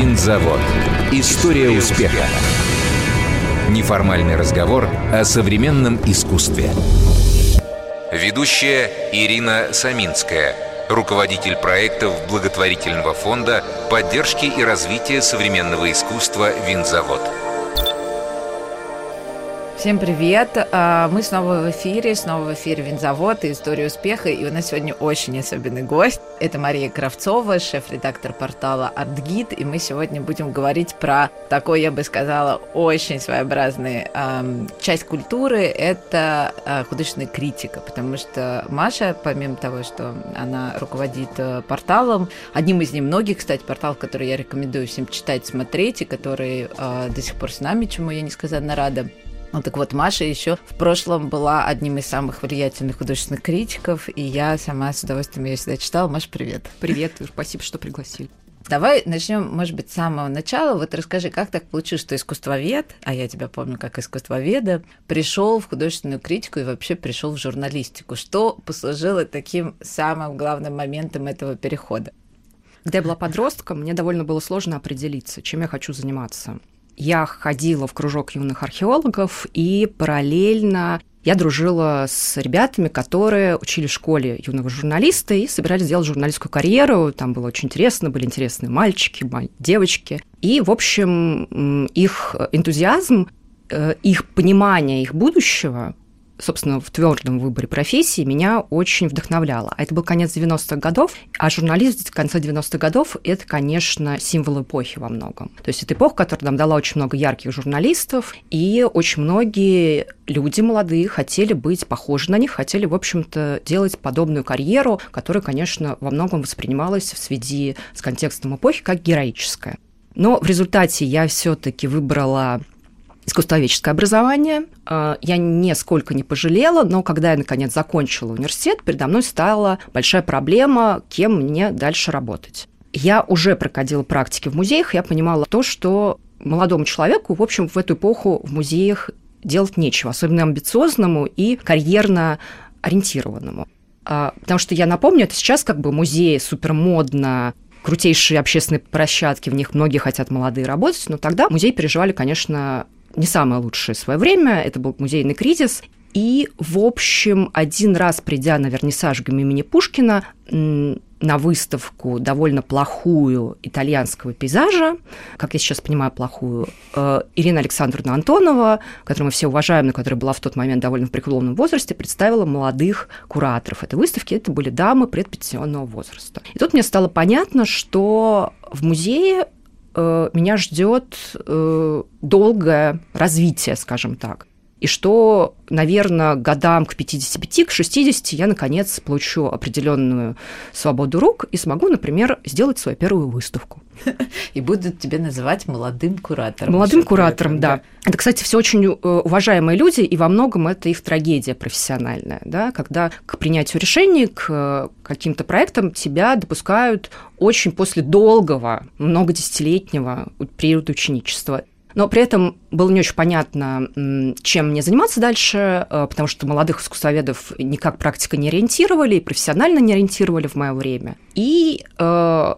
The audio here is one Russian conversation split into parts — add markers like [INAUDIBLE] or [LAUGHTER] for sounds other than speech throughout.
Винзавод. История успеха. Неформальный разговор о современном искусстве. Ведущая Ирина Саминская, руководитель проектов благотворительного фонда поддержки и развития современного искусства «Винзавод». Всем привет! А, мы снова в эфире, снова в эфире «Винзавод» и «История успеха». И у нас сегодня очень особенный гость. Это Мария Кравцова, шеф-редактор портала «Артгид». И мы сегодня будем говорить про такой, я бы сказала, очень своеобразный эм, часть культуры. Это э, художественная критика, потому что Маша, помимо того, что она руководит э, порталом, одним из немногих, кстати, порталов, который я рекомендую всем читать, смотреть, и который э, до сих пор с нами, чему я несказанно рада, ну так вот, Маша еще в прошлом была одним из самых влиятельных художественных критиков, и я сама с удовольствием ее всегда читала. Маша, привет. Привет, спасибо, что пригласили. Давай начнем, может быть, с самого начала. Вот расскажи, как так получилось, что искусствовед, а я тебя помню как искусствоведа, пришел в художественную критику и вообще пришел в журналистику. Что послужило таким самым главным моментом этого перехода? Когда я была подростком, мне довольно было сложно определиться, чем я хочу заниматься я ходила в кружок юных археологов и параллельно я дружила с ребятами, которые учили в школе юного журналиста и собирались сделать журналистскую карьеру. Там было очень интересно, были интересные мальчики, девочки. И, в общем, их энтузиазм, э, их понимание их будущего собственно, в твердом выборе профессии меня очень вдохновляло. А это был конец 90-х годов, а журналист в конце 90-х годов – это, конечно, символ эпохи во многом. То есть это эпоха, которая нам дала очень много ярких журналистов, и очень многие люди молодые хотели быть похожи на них, хотели, в общем-то, делать подобную карьеру, которая, конечно, во многом воспринималась в связи с контекстом эпохи как героическая. Но в результате я все-таки выбрала искусствоведческое образование. А, я нисколько не пожалела, но когда я, наконец, закончила университет, передо мной стала большая проблема, кем мне дальше работать. Я уже проходила практики в музеях, я понимала то, что молодому человеку, в общем, в эту эпоху в музеях делать нечего, особенно амбициозному и карьерно ориентированному. А, потому что я напомню, это сейчас как бы музеи супермодно, крутейшие общественные площадки, в них многие хотят молодые работать, но тогда музеи переживали, конечно, не самое лучшее свое время, это был музейный кризис. И, в общем, один раз придя на вернисаж имени Пушкина на выставку довольно плохую итальянского пейзажа, как я сейчас понимаю, плохую, э, Ирина Александровна Антонова, которую мы все уважаем, но которая была в тот момент довольно в преклонном возрасте, представила молодых кураторов этой выставки. Это были дамы предпенсионного возраста. И тут мне стало понятно, что в музее меня ждет э, долгое развитие, скажем так. И что, наверное, годам к 55, к 60 я, наконец, получу определенную свободу рук и смогу, например, сделать свою первую выставку. [LAUGHS] И будут тебя называть молодым куратором. Молодым куратором, да. Это, кстати, все очень э, уважаемые люди, и во многом это их трагедия профессиональная, да, когда к принятию решений, к э, каким-то проектам тебя допускают очень после долгого, много десятилетнего периода ученичества. Но при этом было не очень понятно, чем мне заниматься дальше, э, потому что молодых искусствоведов никак практика не ориентировали, и профессионально не ориентировали в мое время. И э,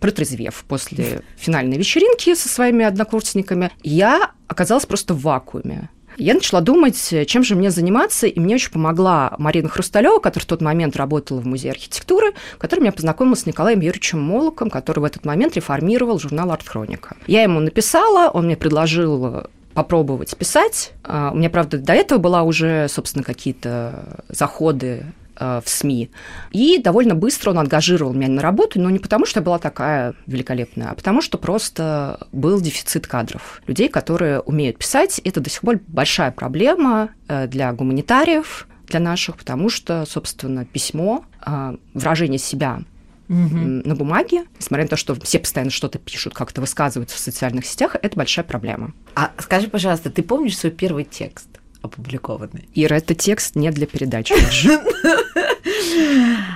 протрезвев после финальной вечеринки со своими однокурсниками, я оказалась просто в вакууме. Я начала думать, чем же мне заниматься, и мне очень помогла Марина Хрусталева, которая в тот момент работала в Музее архитектуры, которая меня познакомила с Николаем Юрьевичем Молоком, который в этот момент реформировал журнал «Арт-хроника». Я ему написала, он мне предложил попробовать писать. А, у меня, правда, до этого была уже, собственно, какие-то заходы в СМИ. И довольно быстро он ангажировал меня на работу, но не потому, что я была такая великолепная, а потому, что просто был дефицит кадров. Людей, которые умеют писать, это до сих пор большая проблема э, для гуманитариев, для наших, потому что, собственно, письмо, э, выражение себя угу. на бумаге, несмотря на то, что все постоянно что-то пишут, как-то высказываются в социальных сетях, это большая проблема. А скажи, пожалуйста, ты помнишь свой первый текст? Опубликованы. Ира, это текст не для передачи.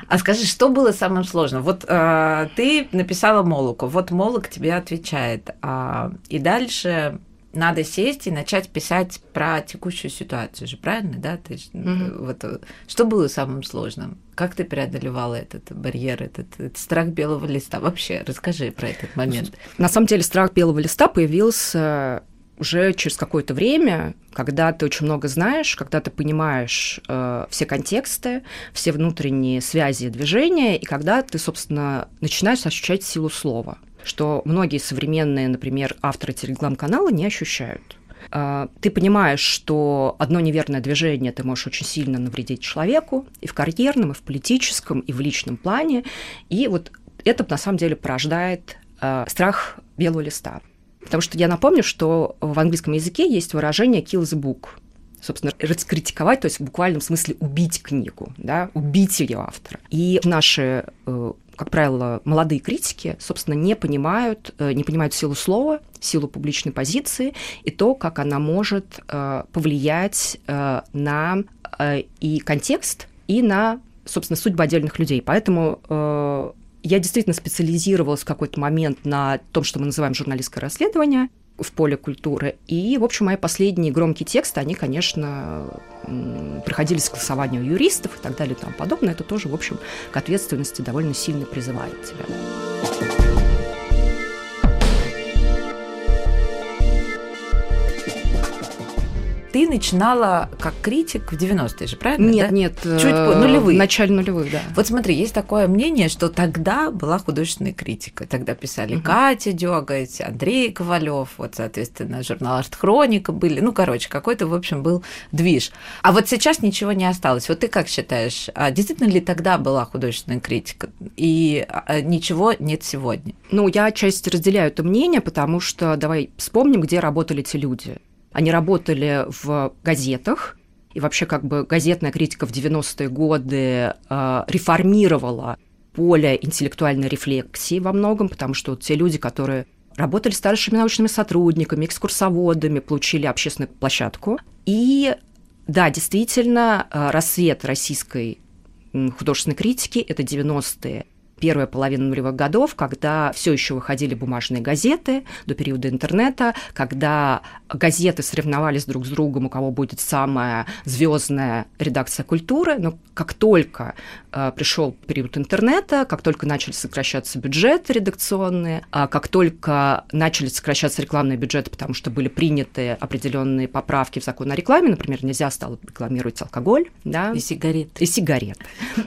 А скажи, что было самым сложным? Вот э, ты написала Молоку, вот Молок тебе отвечает, а, и дальше надо сесть и начать писать про текущую ситуацию же, правильно, да? Ты, mm-hmm. вот, э, что было самым сложным? Как ты преодолевала этот барьер, этот, этот страх белого листа? Вообще, расскажи про этот момент. На самом деле страх белого листа появился уже через какое-то время, когда ты очень много знаешь, когда ты понимаешь э, все контексты, все внутренние связи движения, и когда ты, собственно, начинаешь ощущать силу слова, что многие современные, например, авторы телеграм-канала не ощущают. Э, ты понимаешь, что одно неверное движение ты можешь очень сильно навредить человеку и в карьерном, и в политическом, и в личном плане, и вот это на самом деле порождает э, страх белого листа. Потому что я напомню, что в английском языке есть выражение kill the book. Собственно, раскритиковать, то есть в буквальном смысле убить книгу, да, убить ее автора. И наши э, как правило, молодые критики, собственно, не понимают, э, не понимают силу слова, силу публичной позиции и то, как она может э, повлиять на и контекст, и на, собственно, судьбу отдельных людей. Поэтому я действительно специализировалась в какой-то момент на том, что мы называем журналистское расследование в поле культуры. И, в общем, мои последние громкие тексты, они, конечно, проходили согласование у юристов и так далее и тому подобное. Это тоже, в общем, к ответственности довольно сильно призывает тебя. Ты начинала как критик в 90-е же, правильно? Нет, да? нет. Чуть э, нулевые. В начале нулевых, да. Вот смотри, есть такое мнение, что тогда была художественная критика. Тогда писали угу. Катя Дёготь, Андрей Ковалев, вот, соответственно, журнал «Арт-хроника» были. Ну, короче, какой-то, в общем, был движ. А вот сейчас ничего не осталось. Вот ты как считаешь, а действительно ли тогда была художественная критика? И а, ничего нет сегодня? Ну, я отчасти разделяю это мнение, потому что давай вспомним, где работали эти люди. Они работали в газетах, и вообще как бы газетная критика в 90-е годы э, реформировала поле интеллектуальной рефлексии во многом, потому что вот те люди, которые работали старшими научными сотрудниками, экскурсоводами, получили общественную площадку. И да, действительно, э, рассвет российской художественной критики – это 90-е первая половина нулевых годов, когда все еще выходили бумажные газеты до периода интернета, когда газеты соревновались друг с другом, у кого будет самая звездная редакция культуры. Но как только э, пришел период интернета, как только начали сокращаться бюджеты редакционные, э, как только начали сокращаться рекламные бюджеты, потому что были приняты определенные поправки в закон о рекламе, например, нельзя стало рекламировать алкоголь, да, и сигареты. И сигареты.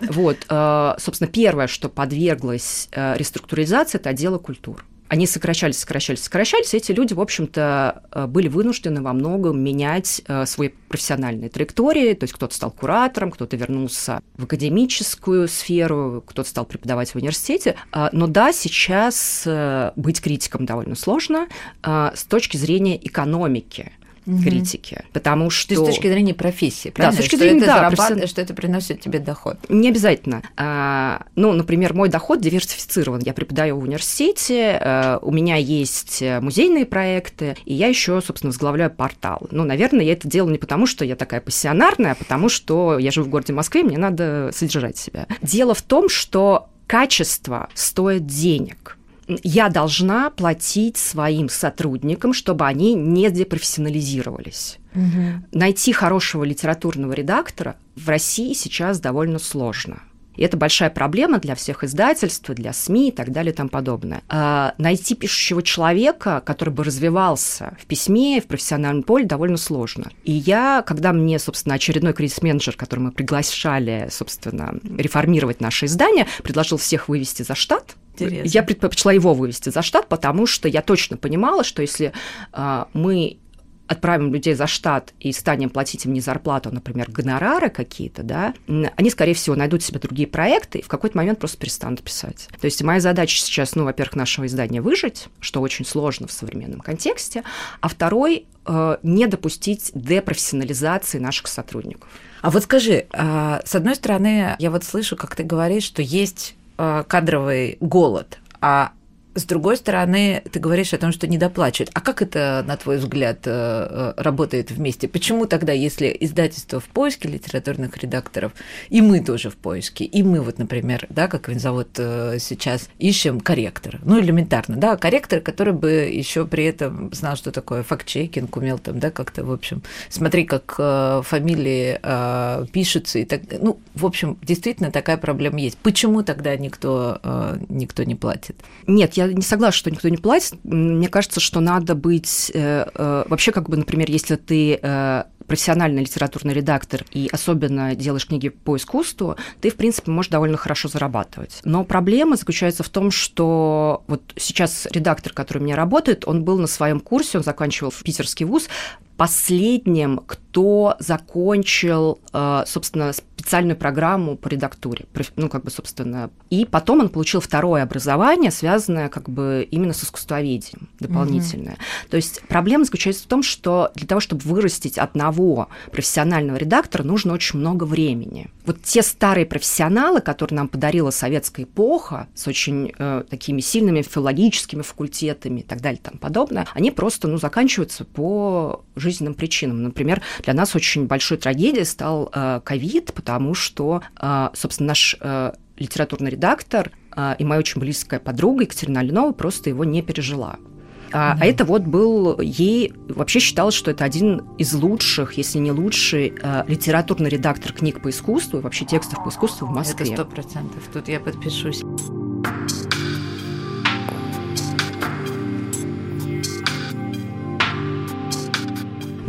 Вот, э, собственно, первое, что подвигло подверглась э, реструктуризации, это отдела культур. Они сокращались, сокращались, сокращались. Эти люди, в общем-то, э, были вынуждены во многом менять э, свои профессиональные траектории. То есть кто-то стал куратором, кто-то вернулся в академическую сферу, кто-то стал преподавать в университете. Но да, сейчас быть критиком довольно сложно с точки зрения экономики угу. критики. Потому что... То есть с точки зрения профессии, правильно? Да, с точки что зрения, это да, професси... что это приносит тебе доход. Не обязательно. А, ну, например, мой доход диверсифицирован. Я преподаю в университете, а, у меня есть музейные проекты, и я еще, собственно, возглавляю портал. Ну, наверное, я это делаю не потому, что я такая пассионарная, а потому что я живу в городе Москве, мне надо содержать себя. Дело в том, что качество стоит денег я должна платить своим сотрудникам, чтобы они не депрофессионализировались. Угу. Найти хорошего литературного редактора в России сейчас довольно сложно. И это большая проблема для всех издательств, для СМИ и так далее и тому подобное. А найти пишущего человека, который бы развивался в письме, в профессиональном поле, довольно сложно. И я, когда мне, собственно, очередной кризис-менеджер, который мы приглашали, собственно, реформировать наше издание, предложил всех вывести за штат, Интересно. Я предпочла его вывести за штат, потому что я точно понимала, что если э, мы отправим людей за штат и станем платить им не зарплату, а, например, гонорары какие-то, да, они, скорее всего, найдут себе другие проекты и в какой-то момент просто перестанут писать. То есть моя задача сейчас, ну, во-первых, нашего издания выжить, что очень сложно в современном контексте, а второй э, не допустить депрофессионализации наших сотрудников. А вот скажи, а, с одной стороны, я вот слышу, как ты говоришь, что есть кадровый голод, а С другой стороны, ты говоришь о том, что не доплачивают. А как это, на твой взгляд, э, э, работает вместе? Почему тогда, если издательство в поиске литературных редакторов, и мы тоже в поиске, и мы вот, например, да, как винзавод э, сейчас ищем корректора, ну, элементарно, да, корректор, который бы еще при этом знал, что такое факт-чекинг, умел там, да, как-то, в общем, смотри, как фамилии пишутся, и так, ну, в общем, действительно такая проблема есть. Почему тогда никто, никто не платит? Нет, я не согласна, что никто не платит. Мне кажется, что надо быть... Э, э, вообще, как бы, например, если ты э, профессиональный литературный редактор и особенно делаешь книги по искусству, ты, в принципе, можешь довольно хорошо зарабатывать. Но проблема заключается в том, что вот сейчас редактор, который у меня работает, он был на своем курсе, он заканчивал в питерский вуз, последним, кто закончил, э, собственно, специальную программу по редактуре, ну, как бы, собственно, и потом он получил второе образование, связанное, как бы, именно с искусствоведением, дополнительное. Mm-hmm. То есть проблема заключается в том, что для того, чтобы вырастить одного профессионального редактора, нужно очень много времени. Вот те старые профессионалы, которые нам подарила советская эпоха, с очень э, такими сильными филологическими факультетами и так далее и тому подобное, они просто, ну, заканчиваются по жизни жизненным причинам. Например, для нас очень большой трагедией стал э, ковид, потому что, э, собственно, наш э, литературный редактор и моя очень близкая подруга Екатерина Алинова просто его не пережила. А, а это вот был ей вообще считалось, что это один из лучших, если не лучший, э, литературный редактор книг по искусству и вообще текстов по искусству в Москве. Это сто процентов. Тут я подпишусь.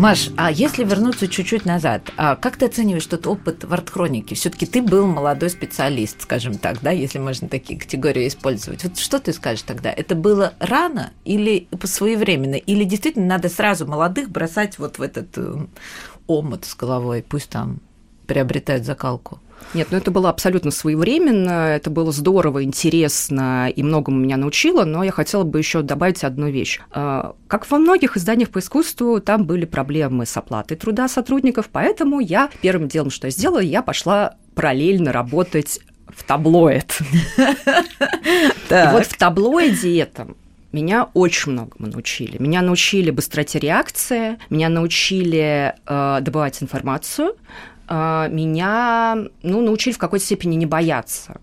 Маш, а если вернуться чуть-чуть назад, а как ты оцениваешь тот опыт в арт-хронике? Все-таки ты был молодой специалист, скажем так, да, если можно такие категории использовать. Вот что ты скажешь тогда? Это было рано или своевременно? Или действительно надо сразу молодых бросать вот в этот э, омут с головой, пусть там приобретают закалку? Нет, ну это было абсолютно своевременно, это было здорово, интересно и многому меня научило, но я хотела бы еще добавить одну вещь. А, как во многих изданиях по искусству, там были проблемы с оплатой труда сотрудников, поэтому я первым делом, что я сделала, я пошла параллельно работать в таблоид. [LAUGHS] И вот в таблоиде этом меня очень многому научили. Меня научили быстроте реакции, меня научили э, добывать информацию, меня ну, научили в какой-то степени не бояться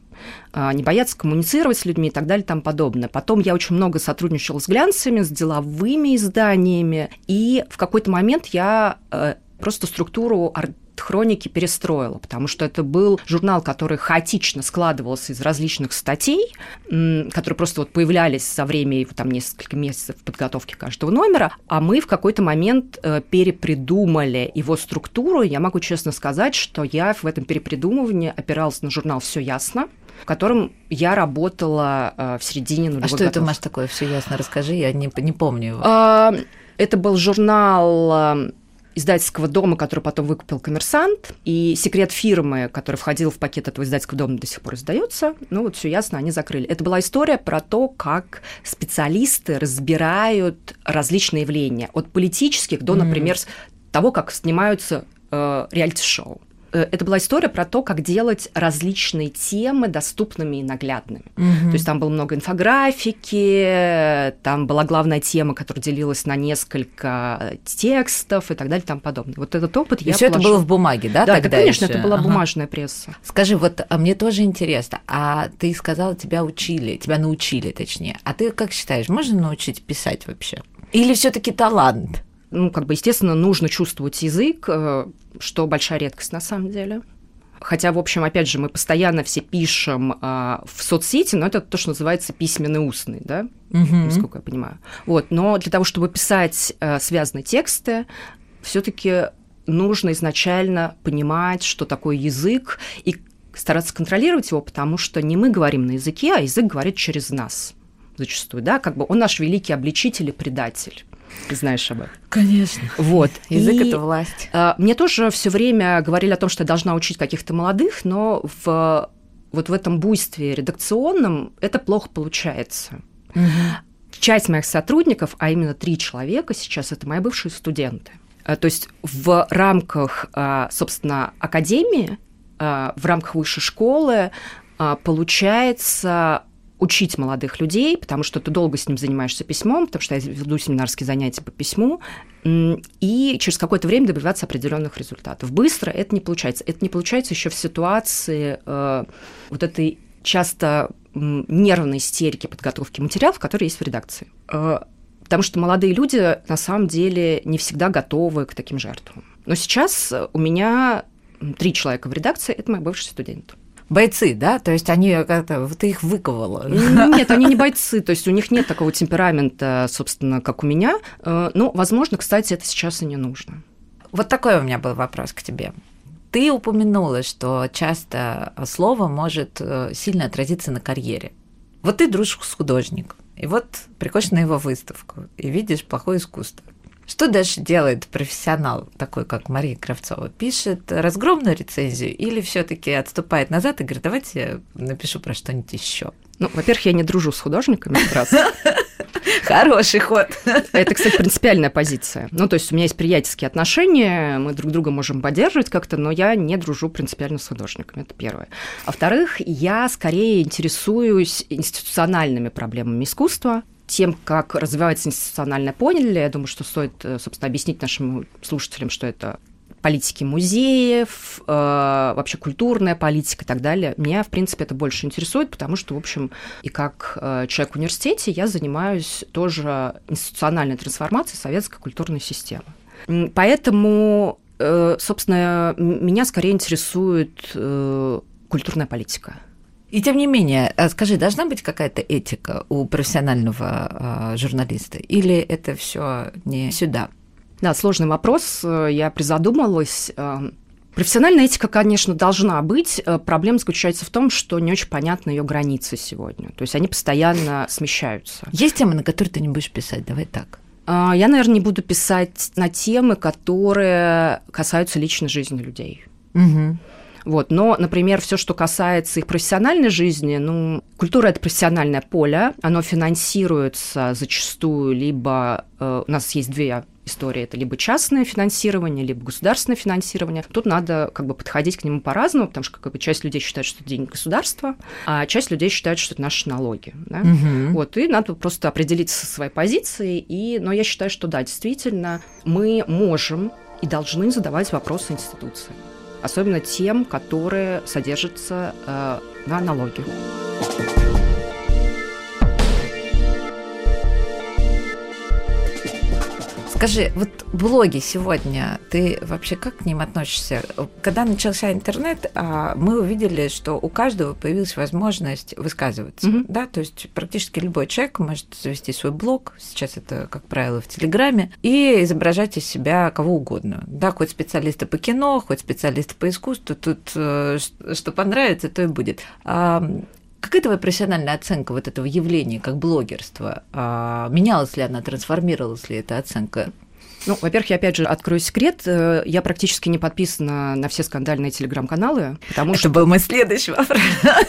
а, не бояться коммуницировать с людьми и так далее и тому подобное. Потом я очень много сотрудничала с глянцами, с деловыми изданиями, и в какой-то момент я э, просто структуру хроники перестроила, потому что это был журнал, который хаотично складывался из различных статей, которые просто вот появлялись за время там несколько месяцев подготовки каждого номера, а мы в какой-то момент э, перепридумали его структуру. Я могу честно сказать, что я в этом перепридумывании опиралась на журнал «Все ясно», в котором я работала э, в середине нулевых А что это, Маш, такое? Все ясно, расскажи, я не, не помню его. Это был журнал издательского дома, который потом выкупил коммерсант, и секрет фирмы, который входил в пакет этого издательского дома, до сих пор издается. Ну вот все ясно, они закрыли. Это была история про то, как специалисты разбирают различные явления, от политических до, например, того, как снимаются э, реалити-шоу. Э, это была история про то, как делать различные темы доступными и наглядными. Угу. То есть там было много инфографики, там была главная тема, которая делилась на несколько текстов и так далее и тому подобное. Вот этот опыт и я все это было в бумаге, да? Да, тогда это, конечно, еще? это была ага. бумажная пресса. Скажи, вот а мне тоже интересно, а ты сказала, тебя учили, тебя научили, точнее. А ты как считаешь, можно научить писать вообще? Или все-таки талант? Ну, как бы, естественно, нужно чувствовать язык, э, что большая редкость на самом деле. Хотя, в общем, опять же, мы постоянно все пишем а, в соцсети, но это то, что называется письменный устный, да, угу. насколько я понимаю. Вот, но для того, чтобы писать а, связанные тексты, все-таки нужно изначально понимать, что такое язык, и стараться контролировать его, потому что не мы говорим на языке, а язык говорит через нас зачастую, да, как бы он наш великий обличитель и предатель. Ты знаешь об этом. Конечно. Вот. Язык и, это власть. А, мне тоже все время говорили о том, что я должна учить каких-то молодых, но в вот в этом буйстве редакционном это плохо получается. Угу. Часть моих сотрудников, а именно три человека сейчас, это мои бывшие студенты. А, то есть в рамках, а, собственно, академии, в рамках высшей школы получается учить молодых людей, потому что ты долго с ним занимаешься письмом, потому что я веду семинарские занятия по письму, и через какое-то время добиваться определенных результатов. Быстро это не получается. Это не получается еще в ситуации э, вот этой часто нервной истерики подготовки материалов, которые есть в редакции. Э, потому что молодые люди на самом деле не всегда готовы к таким жертвам. Но сейчас у меня три человека в редакции, это мои бывшие студенты бойцы, да? То есть они как-то, ты их выковала? Нет, они не бойцы, то есть у них нет такого темперамента, собственно, как у меня. Э, ну, возможно, кстати, это сейчас и не нужно. Вот такой у меня был вопрос к тебе. Ты упомянула, что часто слово может э, сильно отразиться на карьере. Вот ты дружишь с художником, и вот приходишь на его выставку и видишь плохое искусство. Что дальше делает профессионал, такой как Мария Кравцова? Пишет разгромную рецензию или все таки отступает назад и говорит, давайте я напишу про что-нибудь еще? Ну, во-первых, я не дружу с художниками как раз. [LAUGHS] Хороший ход. Это, кстати, принципиальная позиция. Ну, то есть у меня есть приятельские отношения, мы друг друга можем поддерживать как-то, но я не дружу принципиально с художниками, это первое. А во-вторых, я скорее интересуюсь институциональными проблемами искусства, тем, как развивается институциональное поле, я думаю, что стоит, э, собственно, объяснить нашим слушателям, что это политики музеев, э, вообще культурная политика и так далее. Меня, в принципе, это больше интересует, потому что, в общем, и как э, человек в университете я занимаюсь тоже институциональной трансформацией советской культурной системы. Поэтому, э, собственно, меня скорее интересует э, культурная политика. И тем не менее, а скажи, должна быть какая-то этика у профессионального э, журналиста, или это все не сюда? Да, сложный вопрос. Я призадумалась. Э, профессиональная этика, конечно, должна быть. Э, проблема заключается в том, что не очень понятны ее границы сегодня. То есть они постоянно смещаются. Есть темы, на которые ты не будешь писать? Давай так. Я, наверное, не буду писать на темы, которые касаются личной жизни людей. Угу. Вот. Но, например, все, что касается их профессиональной жизни, ну, культура – это профессиональное поле, оно финансируется зачастую либо… Э, у нас есть две истории. Это либо частное финансирование, либо государственное финансирование. Тут надо как бы подходить к нему по-разному, потому что как бы, часть людей считает, что это деньги государства, а часть людей считает, что это наши налоги. Да? Угу. Вот, и надо просто определиться со своей позицией. И, но я считаю, что да, действительно, мы можем и должны задавать вопросы институции особенно тем, которые содержатся э, на налоге. Скажи, вот блоги сегодня, ты вообще как к ним относишься? Когда начался интернет, а, мы увидели, что у каждого появилась возможность высказываться. Mm-hmm. Да? То есть практически любой человек может завести свой блог, сейчас это, как правило, в Телеграме, и изображать из себя кого угодно. Да, хоть специалисты по кино, хоть специалисты по искусству, тут э, что понравится, то и будет. Какая твоя профессиональная оценка вот этого явления, как блогерство? А, менялась ли она, трансформировалась ли эта оценка? Ну, во-первых, я опять же открою секрет. Э, я практически не подписана на все скандальные телеграм-каналы, потому Это что... был мой следующий вопрос.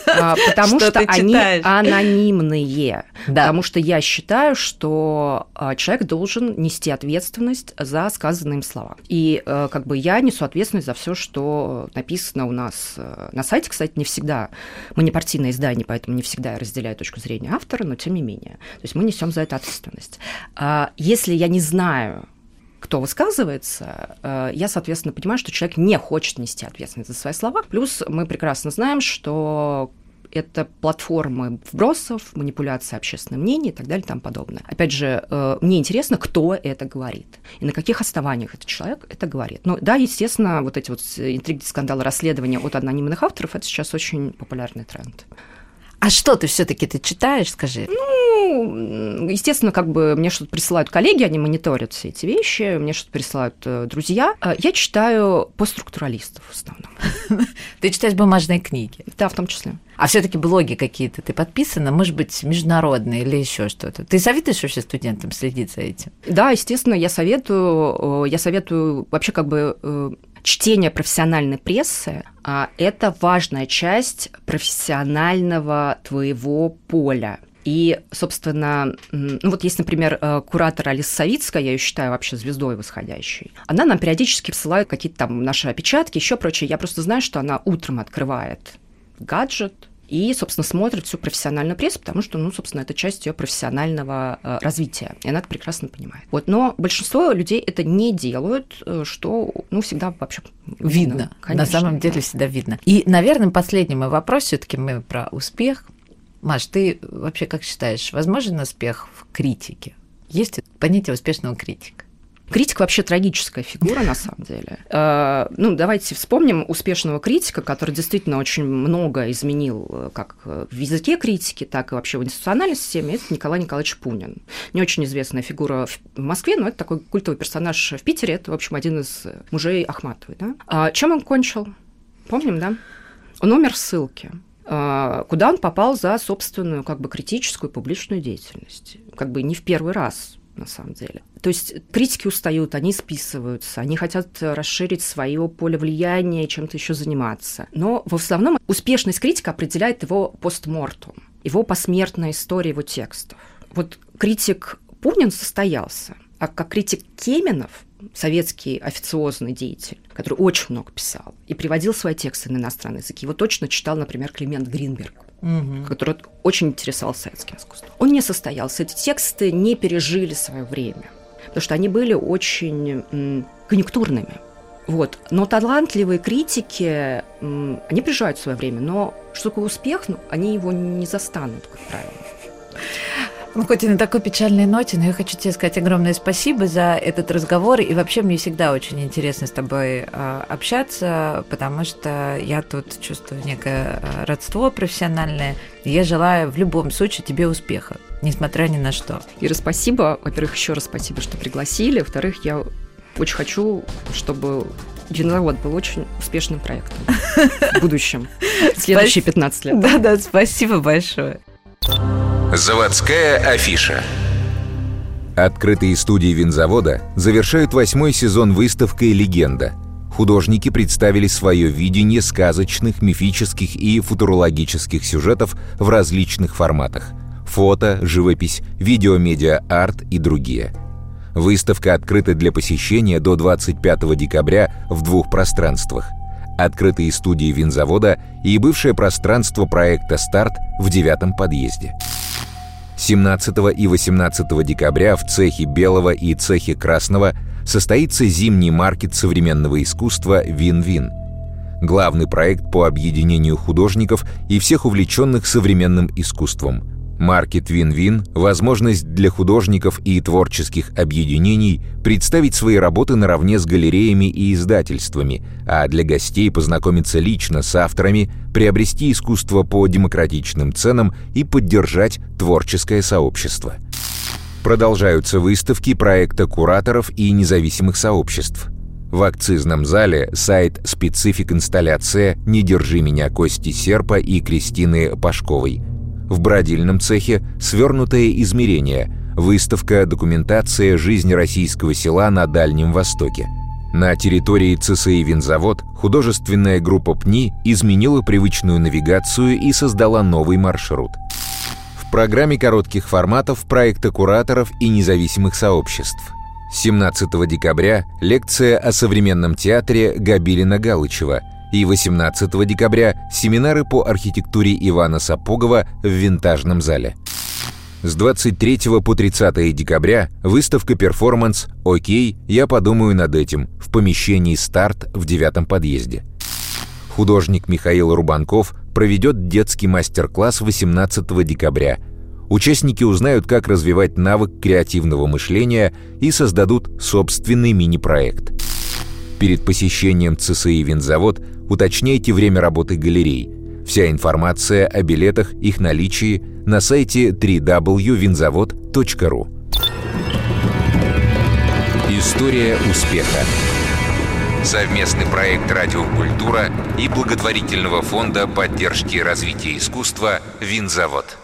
А, потому что, что они анонимные. Да. Потому что я считаю, что а, человек должен нести ответственность за сказанные им слова. И э, как бы я несу ответственность за все, что написано у нас э, на сайте. Кстати, не всегда мы не партийное издание, поэтому не всегда я разделяю точку зрения автора, но тем не менее. То есть мы несем за это ответственность. А, если я не знаю, кто высказывается, э, я, соответственно, понимаю, что человек не хочет нести ответственность за свои слова. Плюс мы прекрасно знаем, что это платформы вбросов, манипуляции общественным мнением и так далее и тому подобное. Опять же, э, мне интересно, кто это говорит и на каких основаниях этот человек это говорит. Ну да, естественно, вот эти вот интриги, скандалы, расследования от анонимных авторов – это сейчас очень популярный тренд. А что ты все-таки ты читаешь, скажи? Ну, естественно, как бы мне что-то присылают коллеги, они мониторят все эти вещи, мне что-то присылают э, друзья. А я читаю постструктуралистов в основном. [LAUGHS] Ты читаешь бумажные книги? Да, в том числе. А все-таки блоги какие-то ты подписана, может быть, международные или еще что-то. Ты советуешь вообще студентам следить за этим? Да, естественно, я советую. Э, я советую вообще как бы э, чтение профессиональной прессы а, – это важная часть профессионального твоего поля. И, собственно, ну вот есть, например, э, куратор Алиса Савицкая, я ее считаю вообще звездой восходящей. Она нам периодически посылает какие-то там наши опечатки, еще прочее. Я просто знаю, что она утром открывает гаджет, и, собственно, смотрит всю профессиональную прессу, потому что, ну, собственно, это часть ее профессионального э, развития, и она это прекрасно понимает. Вот, но большинство людей это не делают, э, что, ну, всегда вообще видно. видно конечно, на самом деле всегда видно. И, наверное, последний мой вопрос, все-таки мы про успех. Маш, ты вообще как считаешь, возможен успех в критике? Есть понятие успешного критика? Критик вообще трагическая фигура, на самом деле. Э, ну, давайте вспомним успешного критика, который действительно очень много изменил э, как в языке критики, так и вообще в институциональной системе. Это Николай Николаевич Пунин. Не очень известная фигура в Москве, но это такой культовый персонаж в Питере. Это, в общем, один из мужей Ахматовой. Да? А чем он кончил? Помним, да? Он умер в ссылке а, куда он попал за собственную как бы критическую публичную деятельность. Как бы не в первый раз на самом деле. То есть критики устают, они списываются, они хотят расширить свое поле влияния, чем-то еще заниматься. Но в основном успешность критика определяет его постмортум, его посмертная история его текстов. Вот критик Пунин состоялся, а как критик Кеменов советский официозный деятель, который очень много писал и приводил свои тексты на иностранный язык. Его точно читал, например, Климент Гринберг, угу. который очень интересовался советским искусством. Он не состоялся. Эти тексты не пережили свое время, потому что они были очень конъюнктурными. Вот. Но талантливые критики, они в свое время, но что такое успех, ну, они его не застанут, как правило. Ну, хоть и на такой печальной ноте, но я хочу тебе сказать огромное спасибо за этот разговор. И вообще мне всегда очень интересно с тобой э, общаться, потому что я тут чувствую некое а, родство профессиональное. И я желаю в любом случае тебе успеха, несмотря ни на что. Ира, спасибо. Во-первых, еще раз спасибо, что пригласили. Во-вторых, я очень хочу, чтобы Винзавод был очень успешным проектом в будущем. [LAUGHS] Следующие 15 лет. Да-да, спасибо большое. Заводская афиша. Открытые студии винзавода завершают восьмой сезон выставкой «Легенда». Художники представили свое видение сказочных, мифических и футурологических сюжетов в различных форматах – фото, живопись, видеомедиа, арт и другие. Выставка открыта для посещения до 25 декабря в двух пространствах – открытые студии винзавода и бывшее пространство проекта «Старт» в девятом подъезде. 17 и 18 декабря в цехе белого и цехе красного состоится зимний маркет современного искусства «Вин-Вин». Главный проект по объединению художников и всех увлеченных современным искусством – Маркет Вин-Вин – возможность для художников и творческих объединений представить свои работы наравне с галереями и издательствами, а для гостей познакомиться лично с авторами, приобрести искусство по демократичным ценам и поддержать творческое сообщество. Продолжаются выставки проекта кураторов и независимых сообществ – в акцизном зале сайт «Специфик инсталляция. Не держи меня» Кости Серпа и Кристины Пашковой. В бродильном цехе свернутое измерение, выставка «Документация жизни российского села на Дальнем Востоке». На территории ЦСИ «Винзавод» художественная группа ПНИ изменила привычную навигацию и создала новый маршрут. В программе коротких форматов проекта кураторов и независимых сообществ. 17 декабря лекция о современном театре Габилина Галычева – и 18 декабря семинары по архитектуре Ивана Сапогова в Винтажном зале. С 23 по 30 декабря выставка «Перформанс. Окей, я подумаю над этим» в помещении «Старт» в девятом подъезде. Художник Михаил Рубанков проведет детский мастер-класс 18 декабря. Участники узнают, как развивать навык креативного мышления и создадут собственный мини-проект. Перед посещением ЦСИ «Винзавод» уточняйте время работы галерей. Вся информация о билетах, их наличии на сайте www.vinzavod.ru История успеха Совместный проект «Радиокультура» и благотворительного фонда поддержки развития искусства «Винзавод».